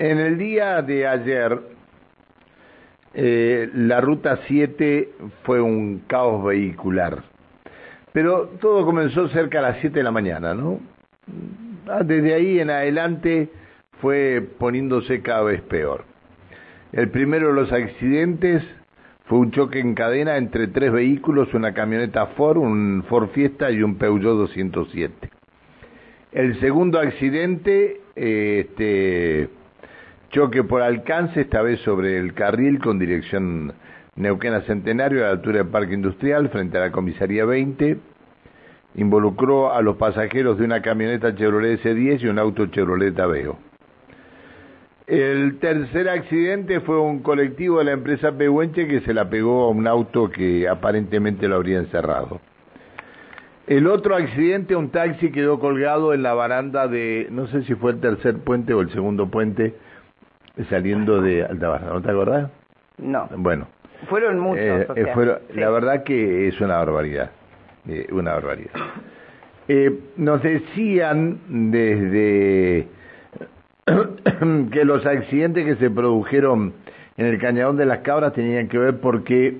En el día de ayer, eh, la ruta 7 fue un caos vehicular. Pero todo comenzó cerca a las 7 de la mañana, ¿no? Ah, desde ahí en adelante fue poniéndose cada vez peor. El primero de los accidentes fue un choque en cadena entre tres vehículos, una camioneta Ford, un Ford Fiesta y un Peugeot 207. El segundo accidente, eh, este, Choque por alcance, esta vez sobre el carril con dirección Neuquén Centenario a la altura del Parque Industrial frente a la Comisaría 20. Involucró a los pasajeros de una camioneta Chevrolet S10 y un auto Chevrolet Aveo. El tercer accidente fue un colectivo de la empresa Pehuenche que se la pegó a un auto que aparentemente lo habría encerrado. El otro accidente, un taxi quedó colgado en la baranda de, no sé si fue el tercer puente o el segundo puente, saliendo de Alta ¿no te acordás? No. Bueno. Fueron muchos. Eh, eh, la verdad que es una barbaridad, eh, una barbaridad. nos decían desde que los accidentes que se produjeron en el Cañadón de las Cabras tenían que ver porque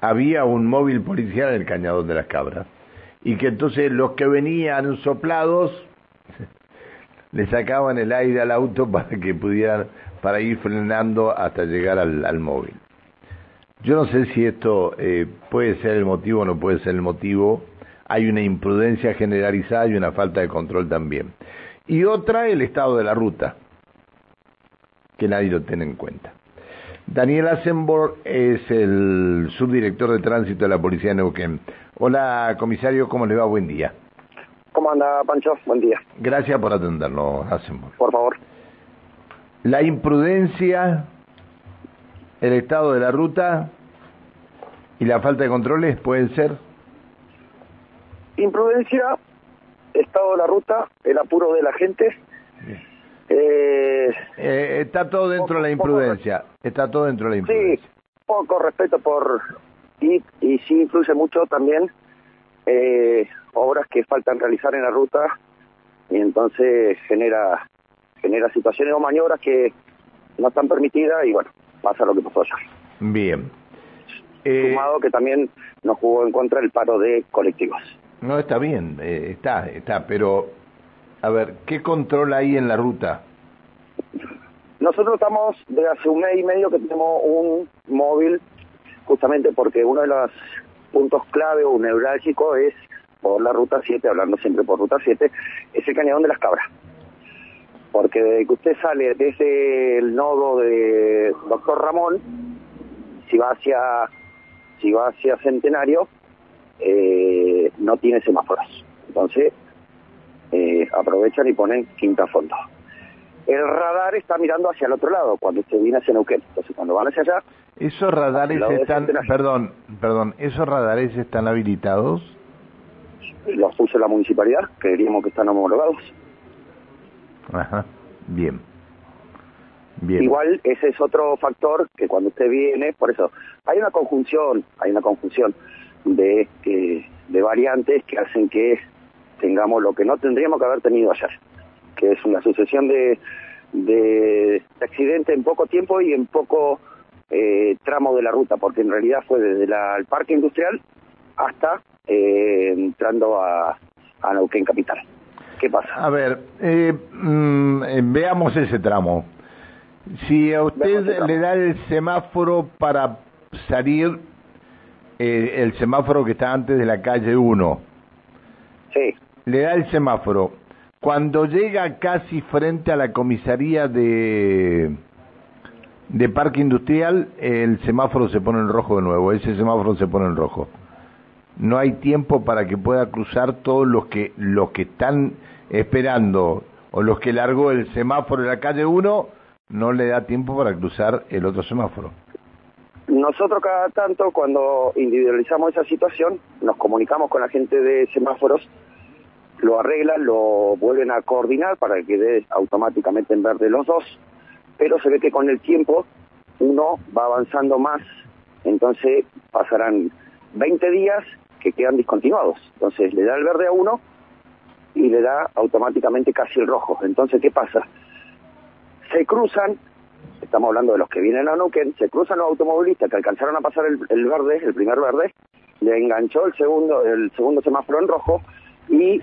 había un móvil policial en el Cañadón de las Cabras y que entonces los que venían soplados le sacaban el aire al auto para que pudieran para ir frenando hasta llegar al, móvil. Yo no sé si esto eh, puede ser el motivo o no puede ser el motivo. Hay una imprudencia generalizada y una falta de control también. Y otra, el estado de la ruta, que nadie lo tiene en cuenta. Daniel Asenborg es el subdirector de tránsito de la Policía de Neuquén. Hola, comisario, ¿cómo le va? Buen día. ¿Cómo anda, Pancho? Buen día. Gracias por atendernos, Asenborg. Por favor. La imprudencia, el estado de la ruta y la falta de controles pueden ser. Imprudencia, estado de la ruta, el apuro de la gente. Eh, eh, está todo dentro de la imprudencia. está todo dentro de la imprudencia. Sí, poco respeto por. Y, y sí influye mucho también eh, obras que faltan realizar en la ruta y entonces genera genera situaciones o maniobras que no están permitidas y bueno, pasa lo que pasó allá. Bien. Eh, Sumado que también nos jugó en contra el paro de colectivos. No, está bien, eh, está, está, pero a ver, ¿qué control hay en la ruta? Nosotros estamos de hace un mes y medio que tenemos un móvil, justamente porque uno de los puntos clave o neurálgico es por la ruta 7, hablando siempre por ruta 7, es el cañadón de las cabras porque desde que usted sale desde el nodo de Doctor Ramón, si va hacia, si va hacia Centenario, eh, no tiene semáforos. Entonces, eh, aprovechan y ponen quinta fondo. El radar está mirando hacia el otro lado, cuando usted viene hacia Neuquén. Entonces, cuando van hacia allá... ¿Esos radares están, perdón, perdón, esos radares están habilitados? Los puso la municipalidad, creeríamos que están homologados. Ajá, bien. Bien. Igual ese es otro factor que cuando usted viene, por eso, hay una conjunción, hay una conjunción de, de variantes que hacen que tengamos lo que no tendríamos que haber tenido ayer, que es una sucesión de, de, accidentes en poco tiempo y en poco eh, tramo de la ruta, porque en realidad fue desde el parque industrial hasta eh, entrando a, a Neuquén Capital. ¿Qué pasa? A ver, eh, mm, eh, veamos ese tramo. Si a usted le da el semáforo para salir, eh, el semáforo que está antes de la calle 1, sí. le da el semáforo. Cuando llega casi frente a la comisaría de, de Parque Industrial, el semáforo se pone en rojo de nuevo, ese semáforo se pone en rojo no hay tiempo para que pueda cruzar todos los que los que están esperando o los que largó el semáforo de la calle 1 no le da tiempo para cruzar el otro semáforo. Nosotros cada tanto cuando individualizamos esa situación nos comunicamos con la gente de semáforos, lo arreglan, lo vuelven a coordinar para que quede automáticamente en verde los dos, pero se ve que con el tiempo uno va avanzando más, entonces pasarán 20 días que quedan discontinuados. Entonces le da el verde a uno y le da automáticamente casi el rojo. Entonces, ¿qué pasa? se cruzan, estamos hablando de los que vienen a Neuquén, se cruzan los automovilistas que alcanzaron a pasar el, el verde, el primer verde, le enganchó el segundo, el segundo semáforo en rojo y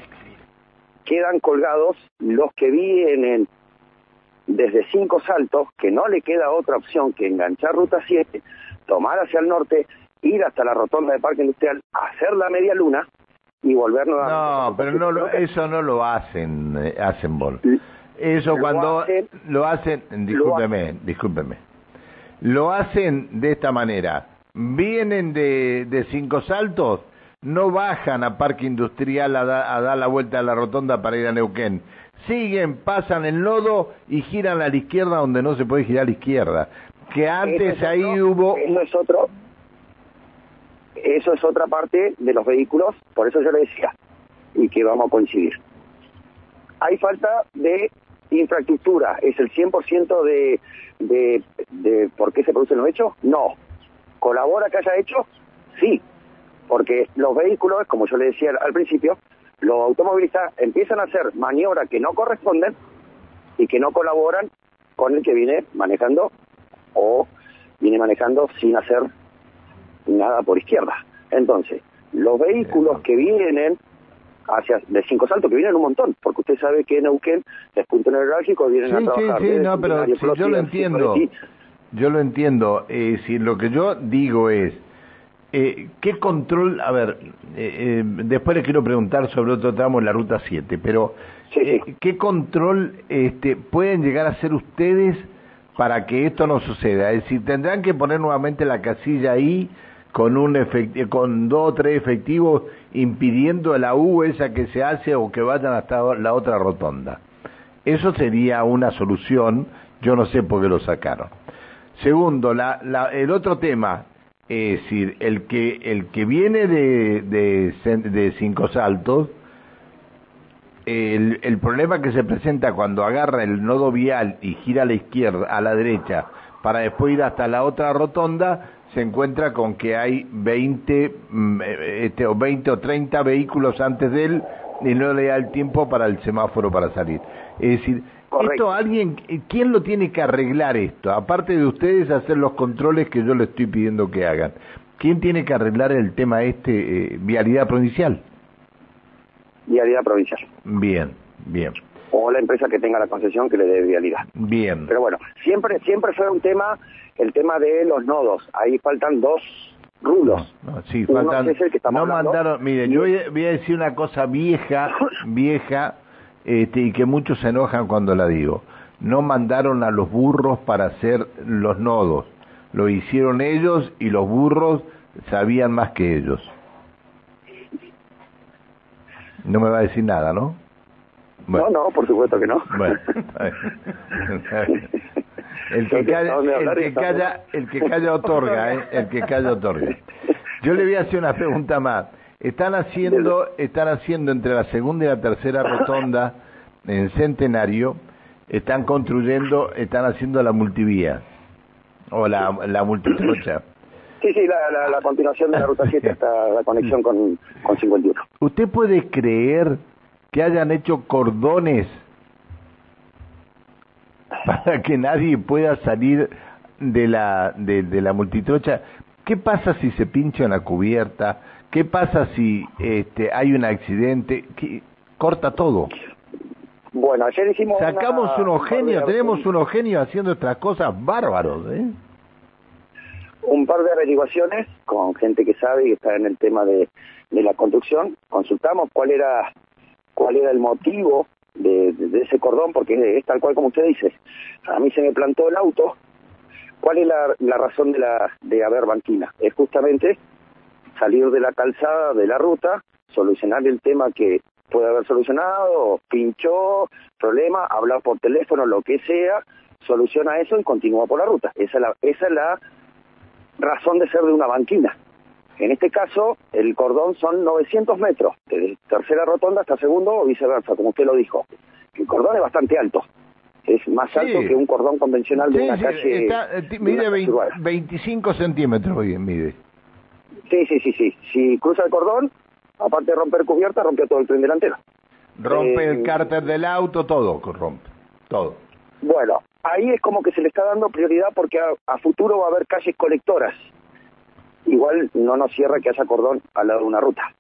quedan colgados los que vienen desde cinco saltos, que no le queda otra opción que enganchar ruta 7, tomar hacia el norte, ir hasta la rotonda de Parque Industrial, hacer la media luna y volver nuevamente. No, pero no lo, eso no lo hacen, eh, hacen bol. Eso Lo cuando hacen- lo hacen, discúlpeme, discúlpeme. Lo hacen de esta manera. Vienen de, de cinco saltos, no bajan a Parque Industrial a, da- a dar la vuelta a la rotonda para ir a Neuquén. Siguen, pasan el lodo y giran a la izquierda donde no se puede girar a la izquierda. Que antes Eso ahí otro- hubo... Eso es otro. Eso es otra parte de los vehículos, por eso yo le decía, y que vamos a coincidir. Hay falta de infraestructura. ¿Es el 100% de, de, de por qué se producen los hechos? No. ¿Colabora que haya hechos? Sí. Porque los vehículos, como yo le decía al principio, los automovilistas empiezan a hacer maniobras que no corresponden y que no colaboran con el que viene manejando o viene manejando sin hacer nada por izquierda. Entonces, los vehículos que vienen hacia de cinco saltos, que vienen un montón, porque usted sabe que en Neuquén es punto neurálgico, vienen a Sí, sí, trabajar. sí, desde no, pero si yo lo entiendo. Yo lo entiendo. Eh, si lo que yo digo es, eh, ¿qué control? A ver, eh, eh, después les quiero preguntar sobre otro tramo en la ruta 7, pero Sí, sí. eh, ¿qué control este, pueden llegar a hacer ustedes para que esto no suceda? Es decir, tendrán que poner nuevamente la casilla ahí con un con dos o tres efectivos impidiendo la U esa que se hace o que vayan hasta la otra rotonda. Eso sería una solución, yo no sé por qué lo sacaron. Segundo, la, la- el otro tema, es decir, el que, el que viene de, de, Cinco Saltos, el, el problema que se presenta cuando agarra el nodo vial y gira a la izquierda, a la derecha, para después ir hasta la otra rotonda, se encuentra con que hay 20, mm, eh, este, o 20 o 30 vehículos antes de él y no le da el tiempo para el semáforo para salir. Es decir, Correcto. esto alguien, ¿quién lo tiene que arreglar esto? Aparte de ustedes hacer los controles que yo le estoy pidiendo que hagan. ¿Quién tiene que arreglar el tema este, eh, vialidad provincial? Vialidad provincial. Bien, bien, O la empresa que tenga la concesión que le dé vialidad. bien. Pero bueno, siempre siempre fue un tema, el tema de los nodos. Ahí faltan dos rulos. No, sí, Uno faltan. es el que estamos no hablando, mandaron. Miren, y- yo voy a decir una cosa vieja, vieja, este, y que muchos se enojan cuando la digo. No mandaron a los burros para hacer los nodos. Lo hicieron ellos y los burros sabían más que ellos. No me va a decir nada, ¿no? No, no, por supuesto que no. Bueno, el que calla, el que calla, el que calla otorga, ¿eh? el que calla otorga. Yo le voy a hacer una pregunta más. Están haciendo, están haciendo entre la segunda y la tercera rotonda en Centenario, están construyendo, están haciendo la multivía o la, la multitrocha. Sí, sí, la, la, la continuación de la ruta 7 hasta la conexión con, con 51. ¿Usted puede creer que hayan hecho cordones para que nadie pueda salir de la de, de la multitrocha? ¿Qué pasa si se pincha en la cubierta? ¿Qué pasa si este, hay un accidente? ¿Qué- Corta todo. Bueno, ayer hicimos. Sacamos una- unos un par de- genios, tenemos unos genios haciendo estas cosas bárbaros, ¿eh? un par de averiguaciones con gente que sabe y está en el tema de, de la construcción. Consultamos cuál era cuál era el motivo de ese cordón, porque es tal cual como usted dice. A mí se me plantó el auto. ¿Cuál es la, la razón de, la, de haber banquina? Es justamente salir de la calzada, de la ruta, solucionar el tema que puede haber solucionado, pinchó, problema, hablar por teléfono, lo que sea, soluciona eso y continúa por la ruta. Esa es la, esa es la razón de ser de una banquina. En este caso, el cordón son 900 metros, de tercera rotonda hasta segundo o viceversa, como usted lo dijo. El cordón es bastante alto, es más Sí. alto que un cordón convencional de Sí, una sí, calle. está- eh, de una mide calle 20 urbana. 25 centímetros, oye, mide. Sí, sí, sí, sí. Si cruza el cordón, aparte de romper cubierta, rompió todo el tren delantero. Rompe Eh, el cárter del auto, todo rompe, todo. Bueno, ahí es como que se le está dando prioridad porque a, futuro va a haber calles colectoras. Igual no nos cierra que haya cordón al lado de una ruta.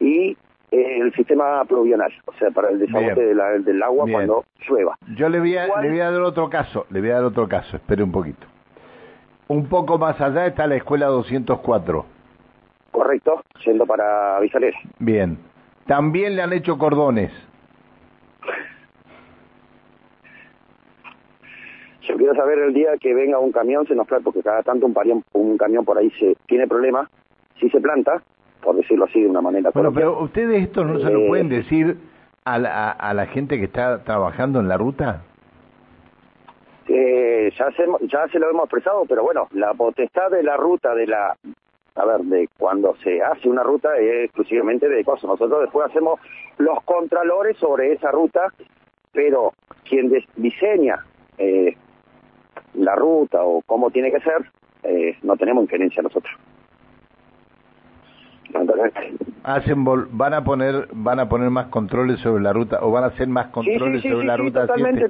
Y eh, el sistema pluvional, o sea, para el desabote del agua cuando llueva. Yo le voy, a, le voy a dar otro caso, le voy a dar otro caso, espere un poquito. Un poco más allá está la escuela 204. Correcto, yendo para Visaler. Bien. También le han hecho cordones. Yo quiero saber el día que venga un camión, se nos planta, porque cada tanto un, un camión por ahí se tiene problemas, si se planta, por decirlo así de una manera. Bueno, pero ustedes esto no se lo pueden eh, decir a la, a la gente que está trabajando en la ruta. Eh, ya, se, ya se lo hemos expresado, pero bueno, la potestad de la ruta, de la, a ver, de cuando se hace una ruta es exclusivamente de cosas. Nosotros después hacemos los contralores sobre esa ruta, pero quien diseña eh, la ruta o cómo tiene que ser, eh, no tenemos injerencia nosotros. Hacen van a poner van a poner más controles sobre la ruta o van a hacer más controles sobre la ruta totalmente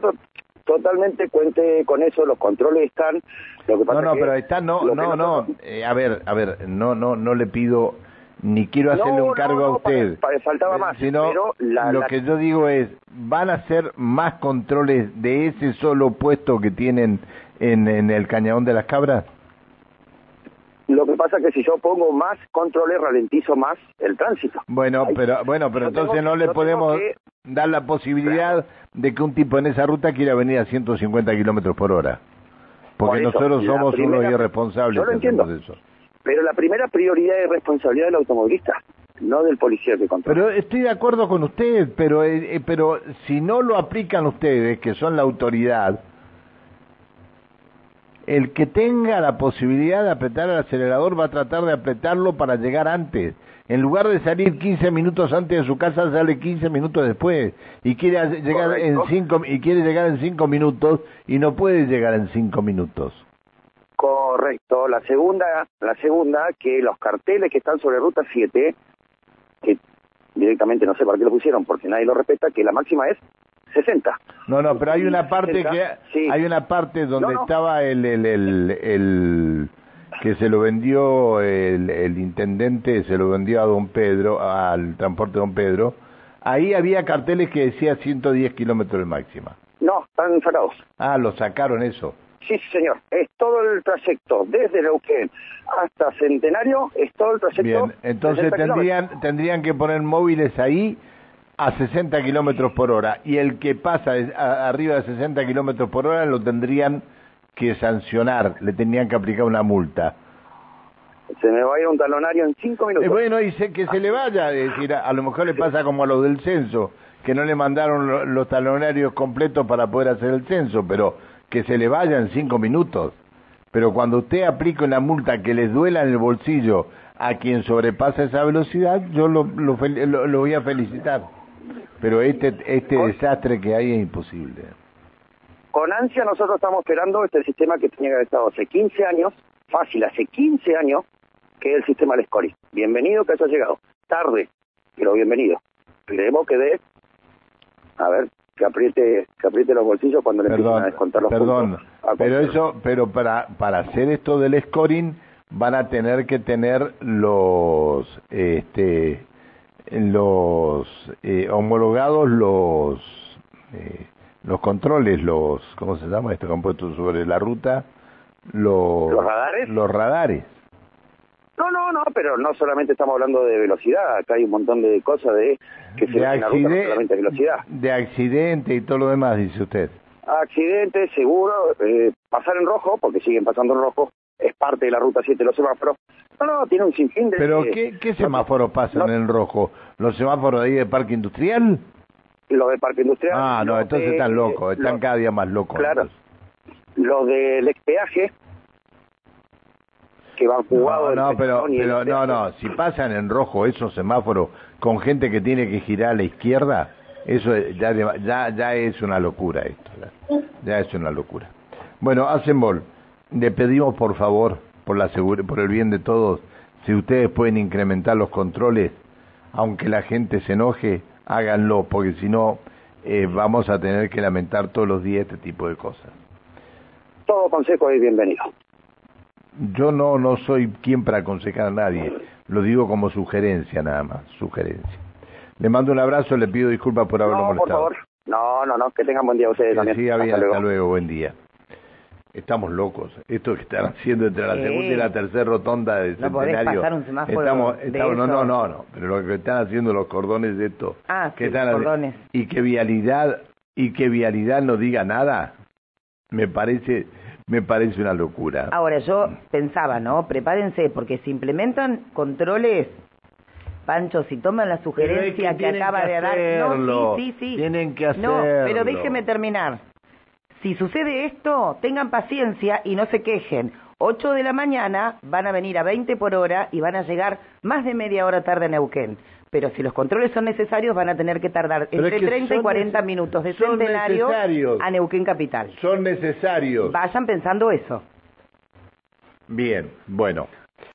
totalmente cuente con eso los controles están lo que pasa no no pero están no no no eh, a ver a ver no no no le pido ni quiero hacerle un cargo a usted faltaba más sino lo que yo digo es van a hacer más controles de ese solo puesto que tienen en, en el cañadón de las cabras lo que pasa es que si yo pongo más controles, ralentizo más el tránsito. Bueno, pero bueno, pero entonces no le podemos dar la posibilidad de que un tipo en esa ruta quiera venir a 150 kilómetros por hora. Porque nosotros somos unos irresponsables. Yo lo entiendo. Eso. Pero la primera prioridad es responsabilidad del automovilista, no del policía que controla. Pero estoy de acuerdo con usted, pero, eh, eh, pero si no lo aplican ustedes, que son la autoridad, el que tenga la posibilidad de apretar el acelerador va a tratar de apretarlo para llegar antes. En lugar de salir 15 minutos antes de su casa, sale 15 minutos después y quiere llegar en cinco y quiere llegar en cinco minutos y no puede llegar en cinco minutos. Correcto. La segunda, la segunda que los carteles que están sobre ruta 7 que directamente no sé para qué lo pusieron porque nadie lo respeta, que la máxima es 60. No, no, pero hay una parte que hay una parte donde estaba el, el, el, que se lo vendió el, el intendente, se lo vendió a Don Pedro, al transporte Don Pedro. Ahí había carteles que decía 110 kilómetros de máxima. No, están sacados. Ah, lo sacaron eso. Sí, señor. Es todo el trayecto, desde Neuquén hasta Centenario, es todo el trayecto. Bien, entonces tendrían, tendrían que poner móviles ahí a 60 kilómetros por hora y el que pasa arriba de 60 kilómetros por hora lo tendrían que sancionar, le tendrían que aplicar una multa. Se me va a ir un talonario en cinco minutos. Eh, bueno, dice que se le vaya, es decir, a, lo mejor le pasa como a los del censo, que no le mandaron los talonarios completos para poder hacer el censo, pero que se le vaya en cinco minutos. Pero cuando usted aplica una multa que les duela en el bolsillo a quien sobrepasa esa velocidad, yo lo, lo voy a felicitar. Pero este, este desastre que hay es imposible. Con ansia nosotros estamos esperando este sistema que tenía que haber estado hace 15 años, fácil, hace 15 años, que es el sistema del SCORI. Bienvenido que haya llegado. Tarde, pero bienvenido. Esperemos que dé, a ver, que apriete, que apriete los bolsillos cuando le empiecen a descontar los perdón, pero eso, pero para, para hacer esto del scoring van a tener que tener los, este, los eh, homologados los eh, los controles, los ¿cómo se llama esto compuesto sobre la ruta? Los, radares. Los radares. No, no, no, pero no solamente estamos hablando de velocidad, acá hay un montón de cosas de que se de ruta, no solamente velocidad. De accidente y todo lo demás, dice usted. Accidente, seguro, eh, pasar en rojo, porque siguen pasando en rojo, es parte de la ruta 7 los semáforos. No, no, tiene un sinfín de... ¿Pero qué, qué semáforos pasan en rojo? ¿Los semáforos de ahí de Parque Industrial? Los de Parque Industrial. Ah, no, entonces están locos, están cada día más locos. Claro. Los del expeaje, que van jugados... No, no, pero, pero no, no, si pasan en rojo esos semáforos con gente que tiene que girar a la izquierda, eso ya, ya, ya es una locura esto, ya, es una locura. Bueno, hacen bol le pedimos por favor, por, la por el bien de todos, si ustedes pueden incrementar los controles, aunque la gente se enoje, háganlo, porque si no, eh, vamos a tener que lamentar todos los días este tipo de cosas. todo consejo es bienvenido. Yo no, no soy quien para aconsejar a nadie, lo digo como sugerencia nada más, sugerencia. Le mando un abrazo, le pido disculpas por haberlo no, molestado. por favor. No, no, no, que tengan buen día ustedes Que también. siga bien, Hasta luego. hasta luego, buen día. Estamos locos. Esto que están haciendo entre la segunda y la tercera rotonda del No podés centenario. pasar un semáforo estamos, de estamos- no, no, no, no. Pero lo que están haciendo los cordones de esto. Ah, que sí, están cordones. Y que vialidad y que vialidad no diga nada. Me parece, me parece una locura. Ahora, yo pensaba, ¿no? Prepárense, porque si implementan controles, Pancho, si toman la es sugerencia que acaba que de dar... hacerlo. No, sí, sí, sí. Tienen que No, pero hacerlo. déjeme terminar. Si sucede esto, tengan paciencia y no se quejen. 8 de la mañana van a venir a 20 por hora y van a llegar más de media hora tarde a Neuquén. Pero si los controles son necesarios, van a tener que tardar Pero es entre que 30 y son 40 neces- minutos de centenario a Neuquén Capital. Son necesarios. Vayan pensando eso. Bien, bueno.